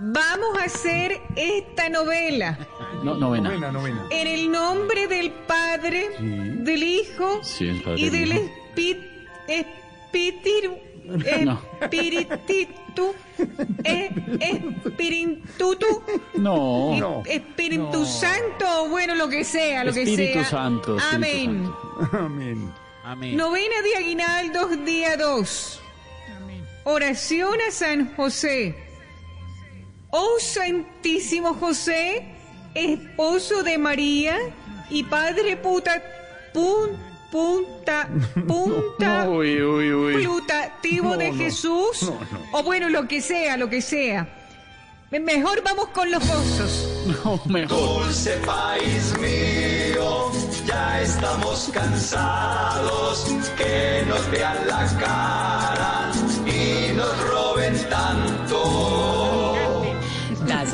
Vamos a hacer esta novela No, novena. Novena, novena. en el nombre del Padre, del Hijo Sí, el Padre y y el del Espíritu. No. Espíritu. eh, Espíritu. No. No. Espíritu Santo, bueno, lo que sea, lo que Espíritu sea. Santo. Espíritu Amén. Santo. Amén. Amén. Novena de Aguinaldos, día 2. Oración a San José. Oh Santísimo José, esposo de María y padre puta, pun, punta, punta, Uy, uy, uy. plutativo de No, no. Jesús. No, no. O bueno, lo que sea, lo que sea. Me- Mejor vamos con los gozos. No, mejor. Dulce país mío, ya estamos cansados que nos vean la cara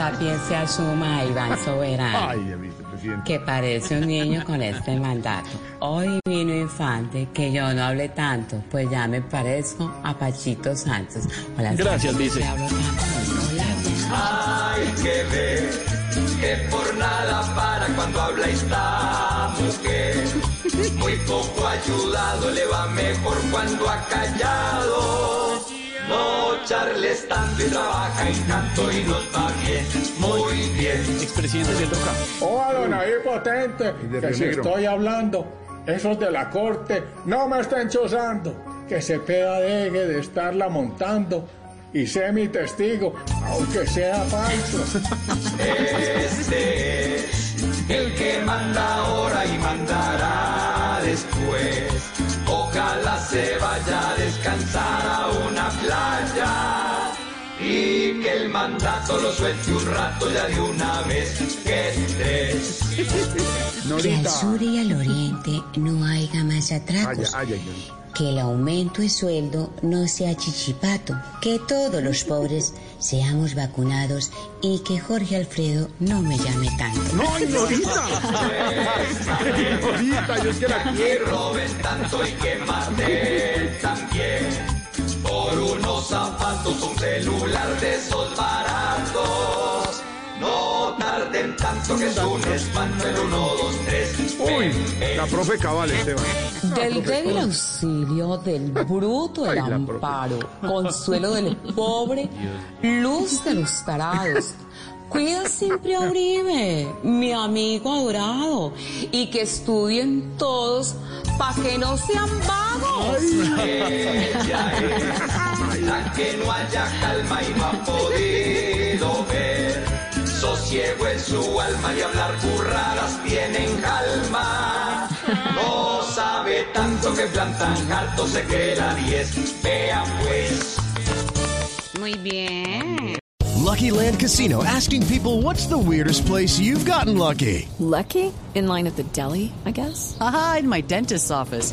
La sapiencia suma a Iván Soberano, Ay, vicepresidente. que parece un niño con este mandato. Hoy vino Infante, que yo no hable tanto, pues ya me parezco a Pachito Santos. Hola, Gracias, Santos. Hola, Hay que ver que por nada para cuando habla esta mujer. Muy poco ayudado le va mejor cuando ha callado. No charles tanto y trabaja en canto y nos va bien, muy bien. Expresidente del Roca. Oh, don ahí potente, que si estoy hablando, esos de la corte no me estén chuzando, que Cepeda deje de estarla montando y sé mi testigo, aunque sea falso. Este es el que manda ahora y mandará después. Ojalá se vaya el mandato lo suelte un rato ya de una vez. Que estrés. Que al sur y al oriente no haya más atracos. ay, ay, ay. Que el aumento de sueldo no sea chichipato. Que todos los pobres seamos vacunados y que Jorge Alfredo no me llame tanto. No, Norita. Norita, yo es que la Que quiero. roben tanto y que maten también. Por unos zapatos, celular de esos baratos. No tarden tanto que es un espanto el 1, 2, 3. Uy, la profe cabal, Esteban. Del débil auxilio, del bruto Ay, profe. amparo, consuelo del pobre, luz de los tarados. Cuida siempre a Uribe, mi amigo adorado, y que estudien todos pa' que no sean vagos. Ella es la que no haya calma y no ha podido ver. Sosiego en su alma y hablar burradas tienen calma. No sabe tanto que plantan harto se cree la 10. Vean pues. Muy bien. Lucky Land Casino asking people what's the weirdest place you've gotten lucky? Lucky? In line at the deli, I guess? Aha, in my dentist's office.